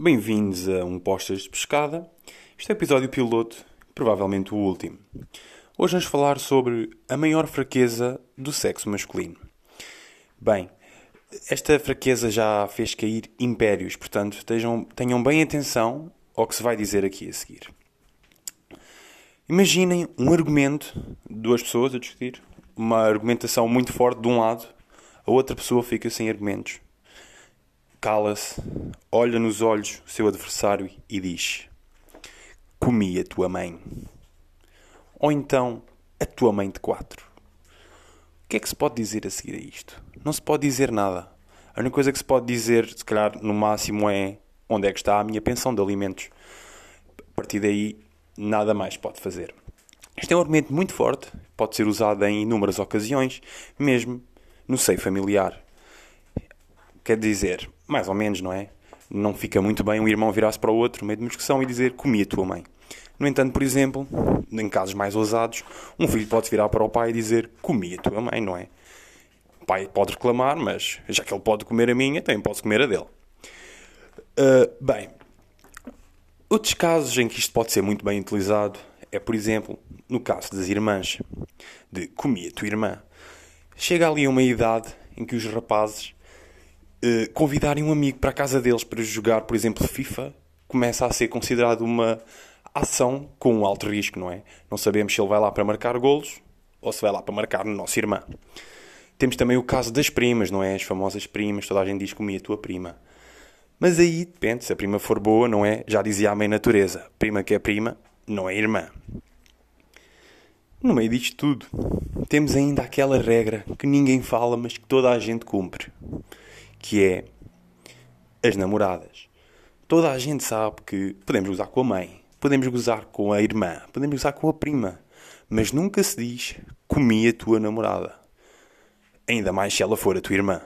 Bem-vindos a um Postas de Pescada. Este é o episódio piloto, provavelmente o último. Hoje vamos falar sobre a maior fraqueza do sexo masculino. Bem, esta fraqueza já fez cair impérios, portanto, tenham, tenham bem atenção ao que se vai dizer aqui a seguir. Imaginem um argumento, duas pessoas a discutir, uma argumentação muito forte de um lado, a outra pessoa fica sem argumentos cala-se, olha nos olhos o seu adversário e diz: Comi a tua mãe. Ou então, a tua mãe de quatro. O que é que se pode dizer a seguir a isto? Não se pode dizer nada. A única coisa que se pode dizer, se calhar, no máximo é onde é que está a minha pensão de alimentos. A partir daí, nada mais pode fazer. Este é um argumento muito forte, pode ser usado em inúmeras ocasiões, mesmo no seio familiar. Quer dizer, mais ou menos, não é? Não fica muito bem um irmão virar-se para o outro, no meio de uma discussão, e dizer comi a tua mãe. No entanto, por exemplo, em casos mais ousados, um filho pode virar para o pai e dizer comi a tua mãe, não é? O pai pode reclamar, mas já que ele pode comer a minha, também posso comer a dele. Uh, bem, outros casos em que isto pode ser muito bem utilizado é, por exemplo, no caso das irmãs, de comi a tua irmã. Chega ali uma idade em que os rapazes uh, convidarem um amigo para a casa deles para jogar, por exemplo, FIFA, começa a ser considerado uma ação com um alto risco, não é? Não sabemos se ele vai lá para marcar golos ou se vai lá para marcar no nosso irmã. Temos também o caso das primas, não é? As famosas primas, toda a gente diz comi a tua prima. Mas aí depende, se a prima for boa, não é? Já dizia a mãe natureza, prima que é prima, não é irmã. No meio disto tudo, temos ainda aquela regra que ninguém fala, mas que toda a gente cumpre que é as namoradas. Toda a gente sabe que podemos gozar com a mãe, podemos gozar com a irmã, podemos gozar com a prima, mas nunca se diz comi a tua namorada. Ainda mais se ela for a tua irmã.